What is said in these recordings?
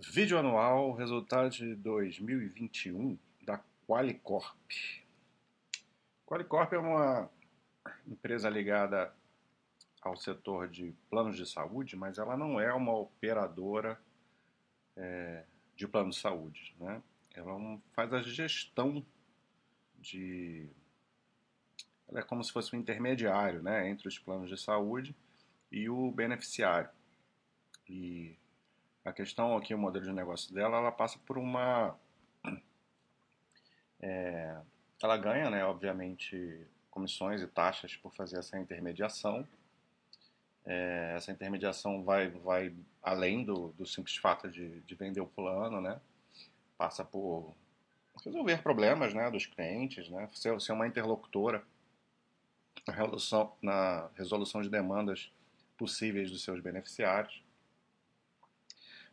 Vídeo anual, resultado de 2021 da Qualicorp. Qualicorp é uma empresa ligada ao setor de planos de saúde, mas ela não é uma operadora é, de planos de saúde. Né? Ela é faz a gestão de. Ela é como se fosse um intermediário né, entre os planos de saúde e o beneficiário. E a questão aqui, o modelo de negócio dela, ela passa por uma. É, ela ganha, né, obviamente, comissões e taxas por fazer essa intermediação. É, essa intermediação vai, vai além do, do simples fato de, de vender o plano, né? Passa por resolver problemas né, dos clientes, né? Ser, ser uma interlocutora na resolução, na resolução de demandas possíveis dos seus beneficiários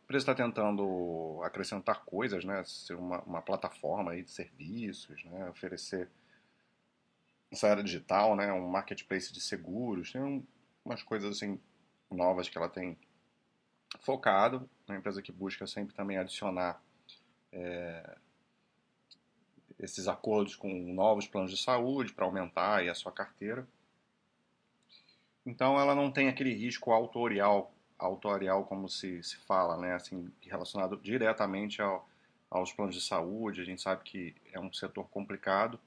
empresa está tentando acrescentar coisas, né? Ser uma, uma plataforma aí de serviços, né? Oferecer essa área digital, né? Um marketplace de seguros, tem um, umas coisas assim novas que ela tem focado. É uma empresa que busca sempre também adicionar é, esses acordos com novos planos de saúde para aumentar aí a sua carteira. Então ela não tem aquele risco autorial autorial, como se, se fala, né, assim, relacionado diretamente ao, aos planos de saúde. A gente sabe que é um setor complicado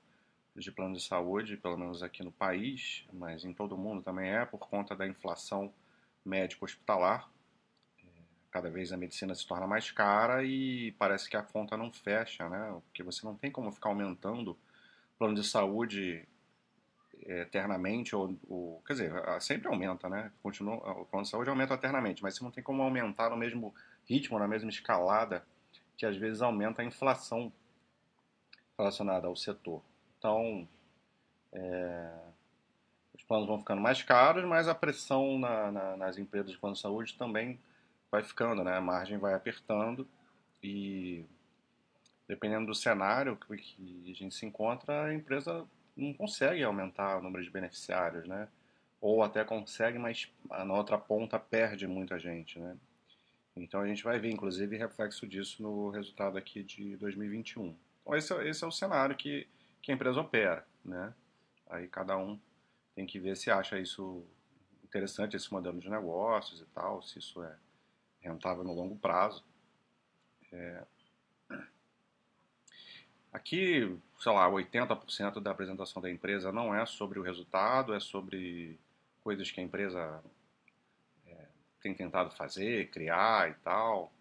de planos de saúde, pelo menos aqui no país, mas em todo o mundo também é, por conta da inflação médico-hospitalar. É, cada vez a medicina se torna mais cara e parece que a conta não fecha, né? Porque você não tem como ficar aumentando plano de saúde eternamente, ou, ou, quer dizer, sempre aumenta, né? Continua, o plano de saúde aumenta eternamente, mas você não tem como aumentar no mesmo ritmo, na mesma escalada, que às vezes aumenta a inflação relacionada ao setor. Então, é, os planos vão ficando mais caros, mas a pressão na, na, nas empresas de plano de saúde também vai ficando, né? A margem vai apertando e dependendo do cenário que, que a gente se encontra, a empresa não consegue aumentar o número de beneficiários, né? Ou até consegue, mas na outra ponta perde muita gente, né? Então a gente vai ver, inclusive, reflexo disso no resultado aqui de 2021. Então esse, é, esse é o cenário que, que a empresa opera, né? Aí cada um tem que ver se acha isso interessante, esse modelo de negócios e tal, se isso é rentável no longo prazo. É, Aqui, sei lá, 80% da apresentação da empresa não é sobre o resultado, é sobre coisas que a empresa é, tem tentado fazer, criar e tal.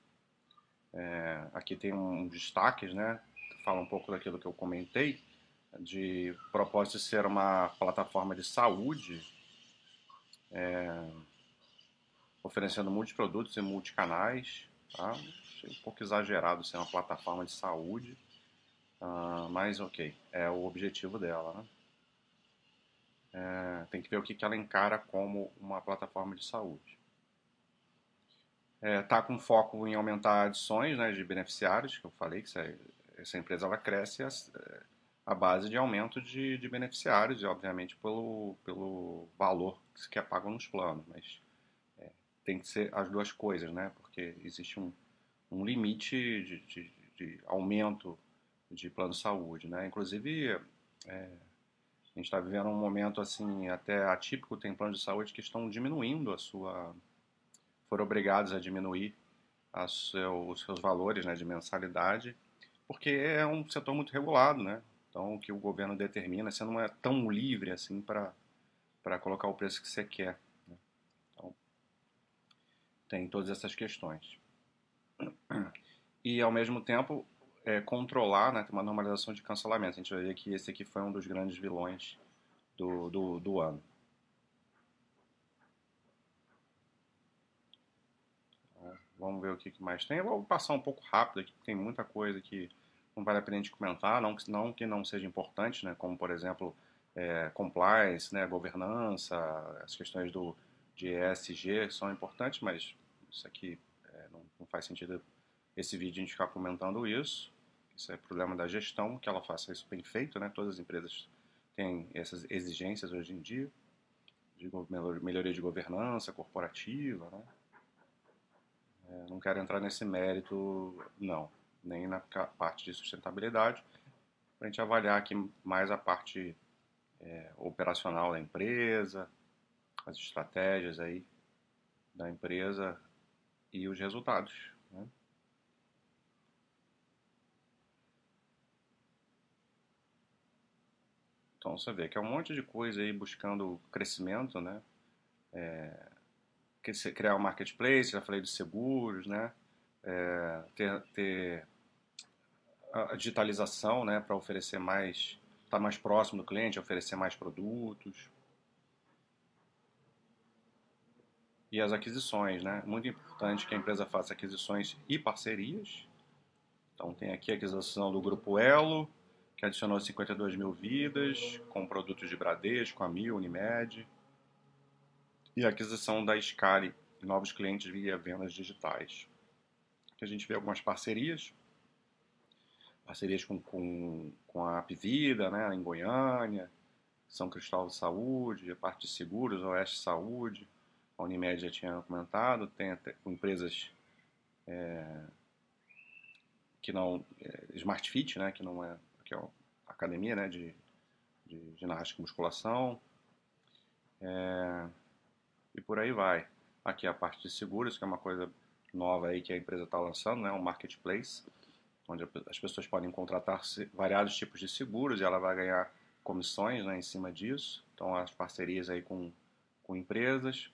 É, aqui tem uns destaques, né? Fala um pouco daquilo que eu comentei, de propósito de ser uma plataforma de saúde, é, oferecendo multiprodutos e multicanais. Tá? Achei um pouco exagerado ser uma plataforma de saúde. Uh, mas ok, é o objetivo dela. Né? É, tem que ver o que, que ela encara como uma plataforma de saúde. Está é, tá com foco em aumentar adições né, de beneficiários, que eu falei que essa, essa empresa ela cresce a, a base de aumento de, de, beneficiários, e obviamente pelo, pelo valor que é pago nos planos, mas é, tem que ser as duas coisas, né? porque existe um, um limite de, de, de aumento de plano de saúde, né? Inclusive, é, a gente está vivendo um momento assim até atípico, tem planos de saúde que estão diminuindo a sua, foram obrigados a diminuir seu, os seus valores, né, de mensalidade, porque é um setor muito regulado, né? Então, o que o governo determina, você não é tão livre assim para para colocar o preço que você quer. Né? Então, tem todas essas questões. E, ao mesmo tempo, é, controlar, né, uma normalização de cancelamento. A gente vai ver que esse aqui foi um dos grandes vilões do, do, do ano. Vamos ver o que mais tem. Eu vou passar um pouco rápido aqui, porque tem muita coisa que não vale a pena a gente comentar, não, não que não seja importante, né, como por exemplo é, compliance, né, governança, as questões do, de ESG são importantes, mas isso aqui é, não, não, faz sentido esse vídeo a gente ficar comentando isso. Isso é problema da gestão, que ela faça isso bem feito, né? Todas as empresas têm essas exigências hoje em dia, de melhoria de governança corporativa, né? É, não quero entrar nesse mérito, não, nem na parte de sustentabilidade, para a gente avaliar aqui mais a parte é, operacional da empresa, as estratégias aí da empresa e os resultados. Né? Então você vê que é um monte de coisa aí buscando crescimento, né? É, criar um marketplace, já falei de seguros, né? É, ter, ter a digitalização, né, para oferecer mais, estar tá mais próximo do cliente, oferecer mais produtos. E as aquisições, né? Muito importante que a empresa faça aquisições e parcerias. Então tem aqui a aquisição do grupo Elo, que adicionou 52 mil vidas, com produtos de Bradesco, Amil, Unimed. E a aquisição da Scali, novos clientes via vendas digitais. Aqui a gente vê algumas parcerias, parcerias com, com, com a Apvida, né, em Goiânia, São Cristóvão Saúde, a parte de seguros, Oeste Saúde, a Unimed já tinha comentado, tem até com empresas é, que não, é, Smart Fit, né, que não é que é a academia né, de, de ginástica e musculação. É, e por aí vai. Aqui a parte de seguros, que é uma coisa nova aí que a empresa está lançando, né, um marketplace, onde as pessoas podem contratar variados tipos de seguros e ela vai ganhar comissões né, em cima disso. Então as parcerias aí com, com empresas.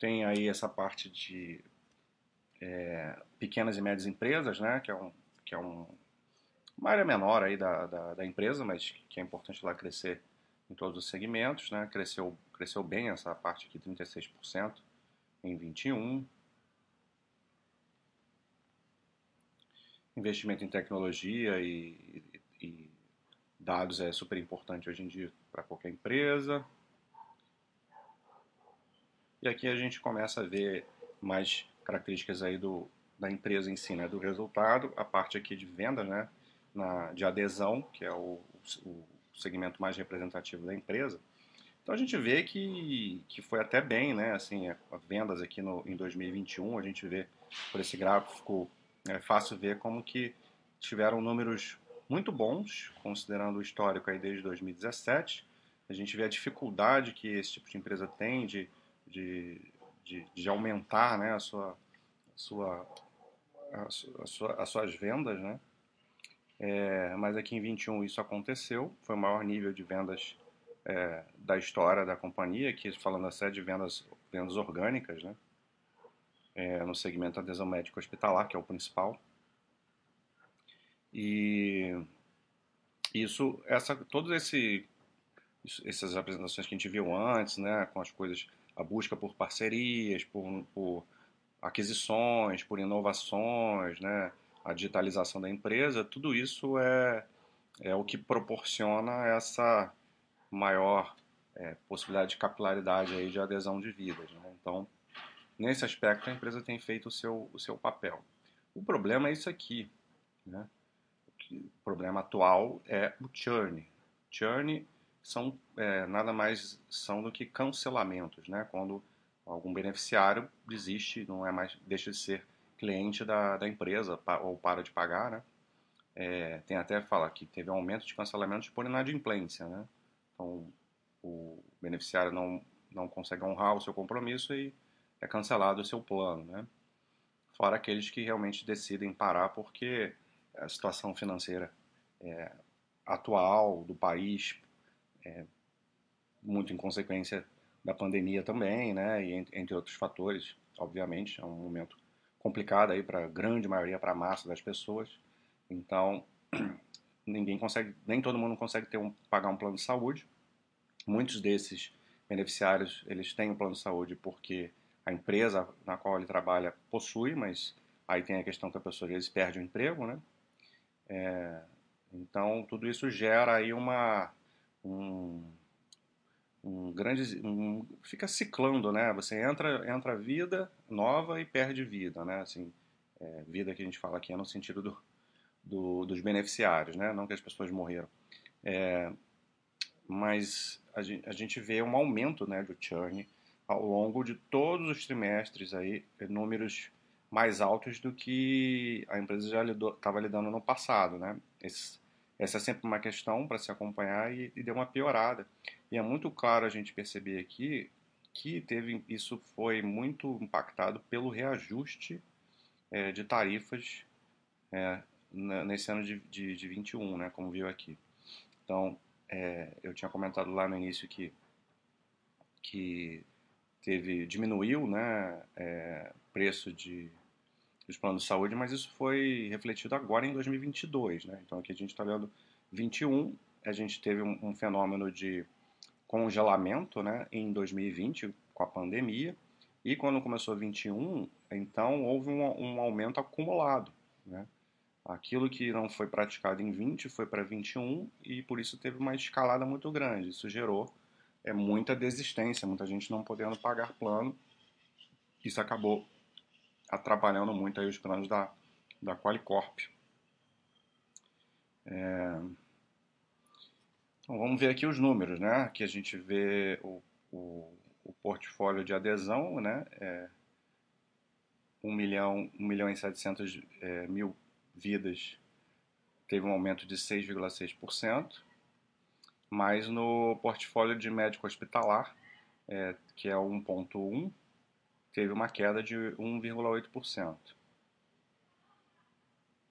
Tem aí essa parte de é, pequenas e médias empresas, né, que é um, que é um, uma área menor aí da, da, da, empresa, mas que é importante lá crescer em todos os segmentos, né? Cresceu, cresceu bem essa parte aqui, 36% em 21. Investimento em tecnologia e, e, e dados é super importante hoje em dia para qualquer empresa. E aqui a gente começa a ver mais características aí do, da empresa em si, né? do resultado, a parte aqui de venda, né? Na, de adesão, que é o, o segmento mais representativo da empresa. Então a gente vê que, que foi até bem, né? Assim, as vendas aqui no, em 2021, a gente vê por esse gráfico, é fácil ver como que tiveram números muito bons, considerando o histórico aí desde 2017. A gente vê a dificuldade que esse tipo de empresa tem de, de, de, de aumentar né, a sua, a sua, a sua, as suas vendas, né? É, mas aqui em 21 isso aconteceu, foi o maior nível de vendas é, da história da companhia, aqui falando a série de vendas, vendas orgânicas, né? É, no segmento adesão médico hospitalar, que é o principal. E isso, essa, todos esse, essas apresentações que a gente viu antes, né, com as coisas, a busca por parcerias, por, por aquisições, por inovações, né, a digitalização da empresa, tudo isso é, é o que proporciona essa maior é, possibilidade de capilaridade aí de adesão de vidas. Né? Então, nesse aspecto, a empresa tem feito o seu, o seu papel. O problema é isso aqui. Né? O problema atual é o churn. Churn são é, nada mais são do que cancelamentos, né? Quando algum beneficiário desiste, não é mais deixa de ser cliente da, da empresa ou para de pagar, né? É, tem até fala que teve um aumento de cancelamentos por inadimplência, né? Então, o beneficiário não, não consegue honrar o seu compromisso e é cancelado o seu plano, né? Fora aqueles que realmente decidem parar porque a situação financeira é, atual do país, é, muito em consequência da pandemia também, né? E entre outros fatores, obviamente, é um momento complicada aí para a grande maioria, para a massa das pessoas. Então, ninguém consegue, nem todo mundo consegue ter um, pagar um plano de saúde. Muitos desses beneficiários, eles têm um plano de saúde porque a empresa na qual ele trabalha possui, mas aí tem a questão que a pessoa às vezes perde o emprego, né? É, então, tudo isso gera aí uma, um, um grande um, fica ciclando né? Você entra entra vida nova e perde vida né? Assim é, vida que a gente fala aqui é no sentido do, do, dos beneficiários né? Não que as pessoas morreram. É, mas a gente, a gente vê um aumento né do churn ao longo de todos os trimestres aí números mais altos do que a empresa já estava lidando no passado, né? Esse, essa é sempre uma questão para se acompanhar e, e deu uma piorada. E é muito claro a gente perceber aqui que teve isso foi muito impactado pelo reajuste é, de tarifas é, nesse ano de, de, de 21, né, como viu aqui. Então, é, eu tinha comentado lá no início que, que teve diminuiu né, é, preço de, dos planos de saúde, mas isso foi refletido agora em 2022. Né? Então, aqui a gente está vendo 21, a gente teve um, um fenômeno de congelamento né, em 2020 com a pandemia e quando começou 21, então houve um, um aumento acumulado. Né? Aquilo que não foi praticado em 20 foi para 21 e por isso teve uma escalada muito grande. Isso gerou é, muita desistência, muita gente não podendo pagar plano. Isso acabou atrapalhando muito aí os planos da, da Qualicorp. É, então vamos ver aqui os números, né? Aqui a gente vê o, o, o portfólio de adesão, né? É 1 milhão, 1 milhão e 700 é, mil vidas teve um aumento de 6,6%, mas no portfólio de médico hospitalar, é, que é 1,1%, teve uma queda de 1,8%.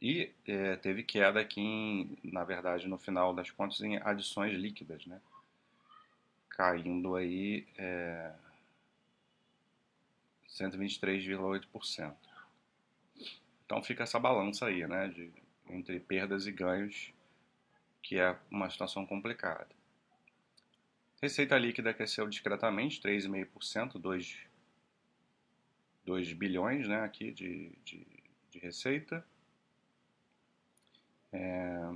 E é, teve queda aqui, em, na verdade, no final das contas, em adições líquidas, né? Caindo aí é, 123,8%. Então fica essa balança aí, né? De, entre perdas e ganhos, que é uma situação complicada. Receita líquida cresceu discretamente, 3,5%, 2, 2 bilhões né, aqui de, de, de receita. É...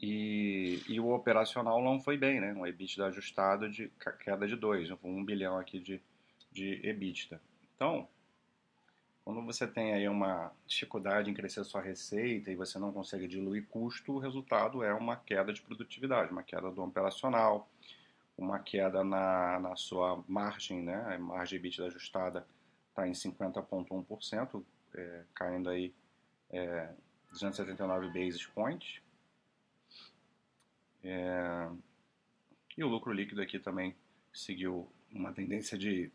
E, e, o operacional não foi bem, né? Um EBITDA ajustado de queda de 2, 1 um bilhão aqui de, de EBITDA. Então, quando você tem aí uma dificuldade em crescer sua receita e você não consegue diluir custo, o resultado é uma queda de produtividade, uma queda do operacional, uma queda na, na sua margem, né? A margem EBITDA ajustada está em 50,1%, é, caindo aí é, 279 basis points. É, e o lucro líquido aqui também seguiu uma tendência de,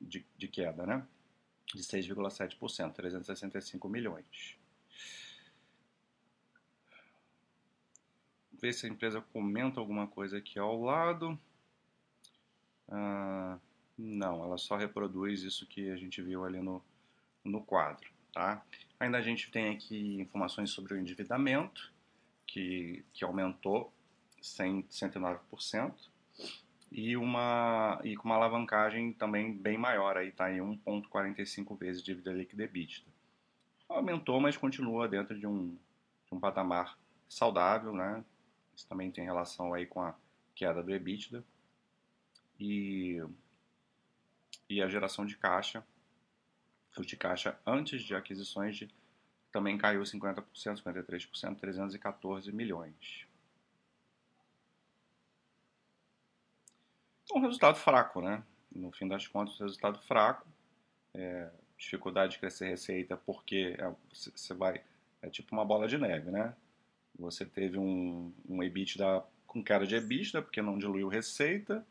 de, de queda, né? De 6,7%, 365 milhões. Ver se a empresa comenta alguma coisa aqui ao lado. Ah, não, ela só reproduz isso que a gente viu ali no, no quadro. Tá? Ainda a gente tem aqui informações sobre o endividamento, que, que aumentou 100, 109%, e, uma, e com uma alavancagem também bem maior, aí está em 1,45 vezes dívida líquida EBITDA. Aumentou, mas continua dentro de um, de um patamar saudável, né? Isso também tem relação aí com a queda do EBITDA. E, e a geração de caixa fluxo de caixa antes de aquisições de, também caiu 50%, 53%, 314 milhões. Um resultado fraco, né? No fim das contas, resultado fraco. É, dificuldade de crescer receita porque é, você vai... É tipo uma bola de neve, né? Você teve um, um EBITDA com queda de EBITDA, porque não diluiu receita,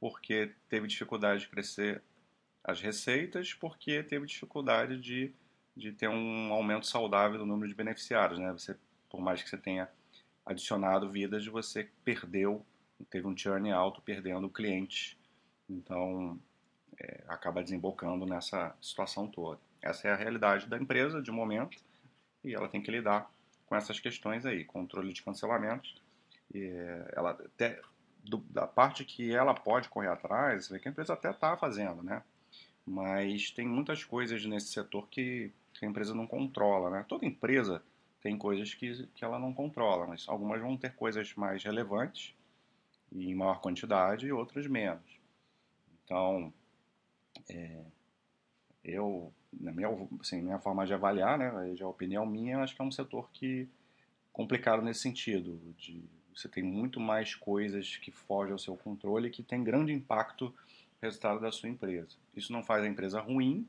porque teve dificuldade de crescer as receitas porque teve dificuldade de, de ter um aumento saudável do número de beneficiários. Né? Você, por mais que você tenha adicionado vidas, você perdeu, teve um churn alto perdendo clientes. Então, é, acaba desembocando nessa situação toda. Essa é a realidade da empresa de momento e ela tem que lidar com essas questões aí, controle de cancelamentos. E, ela até, do, da parte que ela pode correr atrás, que a empresa até está fazendo, né? mas tem muitas coisas nesse setor que, que a empresa não controla. Né? Toda empresa tem coisas que, que ela não controla, mas algumas vão ter coisas mais relevantes e em maior quantidade e outras menos. Então, é, eu, na minha, assim, minha forma de avaliar, né, já a opinião minha, acho que é um setor que complicado nesse sentido, de você tem muito mais coisas que fogem ao seu controle que tem grande impacto resultado da sua empresa. Isso não faz a empresa ruim,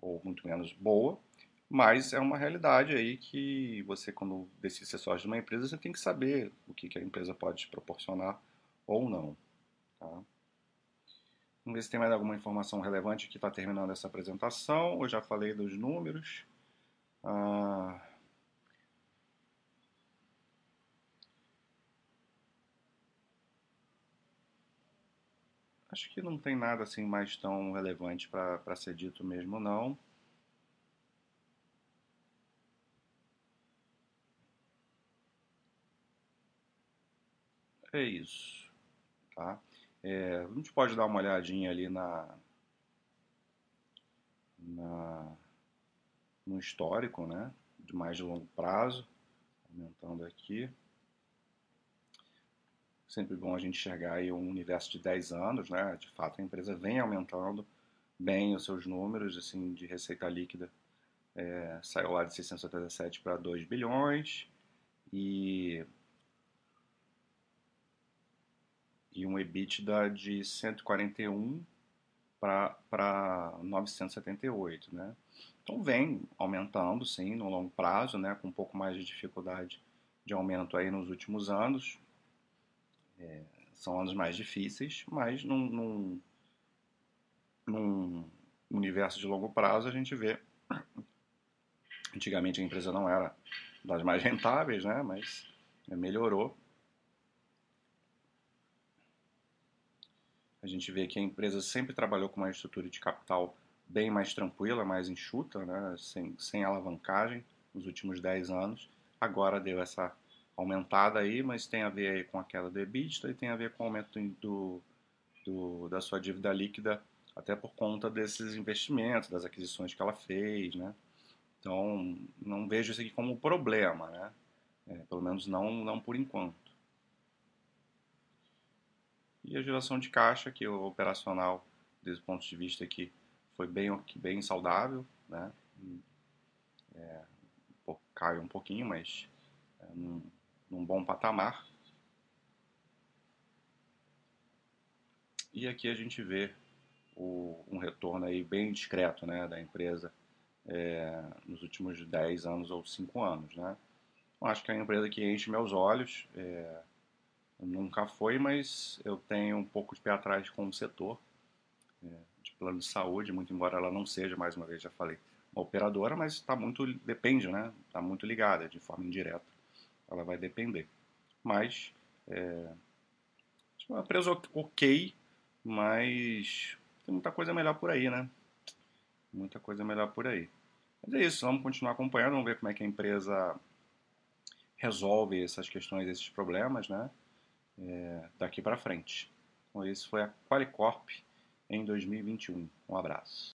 ou muito menos boa, mas é uma realidade aí que você, quando decide ser sócio de uma empresa, você tem que saber o que, que a empresa pode te proporcionar ou não. Tá? Vamos ver se tem mais alguma informação relevante que está terminando essa apresentação. Eu já falei dos números. Ah, Acho que não tem nada assim mais tão relevante para ser dito mesmo, não. É isso, tá? É, a gente pode dar uma olhadinha ali na, na no histórico, né? De mais de longo prazo, aumentando aqui sempre bom a gente enxergar aí um universo de 10 anos, né? De fato, a empresa vem aumentando bem os seus números, assim, de receita líquida. É, saiu lá de 687 para 2 bilhões e e um EBITDA de 141 para 978, né? Então vem aumentando, sim, no longo prazo, né? Com um pouco mais de dificuldade de aumento aí nos últimos anos, é, são anos mais difíceis, mas num, num, num, universo de longo prazo a gente vê. Antigamente a empresa não era das mais rentáveis, né? mas melhorou. Gente vê que a empresa sempre trabalhou com uma estrutura de capital bem mais tranquila, mais enxuta, né? sem, sem alavancagem nos últimos 10 anos. Agora deu essa aumentada aí, mas tem a ver com a queda do EBITDA e tem a ver com o aumento do, do, da sua dívida líquida, até por conta desses investimentos, das aquisições que ela fez, né? Então, não vejo isso aqui como problema, né? É, pelo menos não, não por enquanto. E a geração de caixa, que o operacional, desse ponto de vista aqui, foi bem, bem saudável, né? É, caiu um pouquinho, mas é, não, num bom patamar. E aqui a gente vê o, um retorno aí bem discreto né, da empresa é, nos últimos 10 anos ou 5 anos. Né? Eu acho que é uma empresa que enche meus olhos. É, nunca foi, mas eu tenho um pouco de pé atrás com o setor é, de plano de saúde, muito embora ela não seja, mais uma vez já falei, uma operadora, mas está muito, depende, né? Está muito ligada de forma indireta ela vai depender. Mas é, é uma empresa ok, mas tem muita coisa melhor por aí, né? Muita coisa melhor por aí. Mas é isso, vamos continuar acompanhando, vamos ver como é que a empresa resolve essas questões, esses problemas, né? É, daqui para frente. Então, isso foi a Qualicorp em 2021. Um abraço.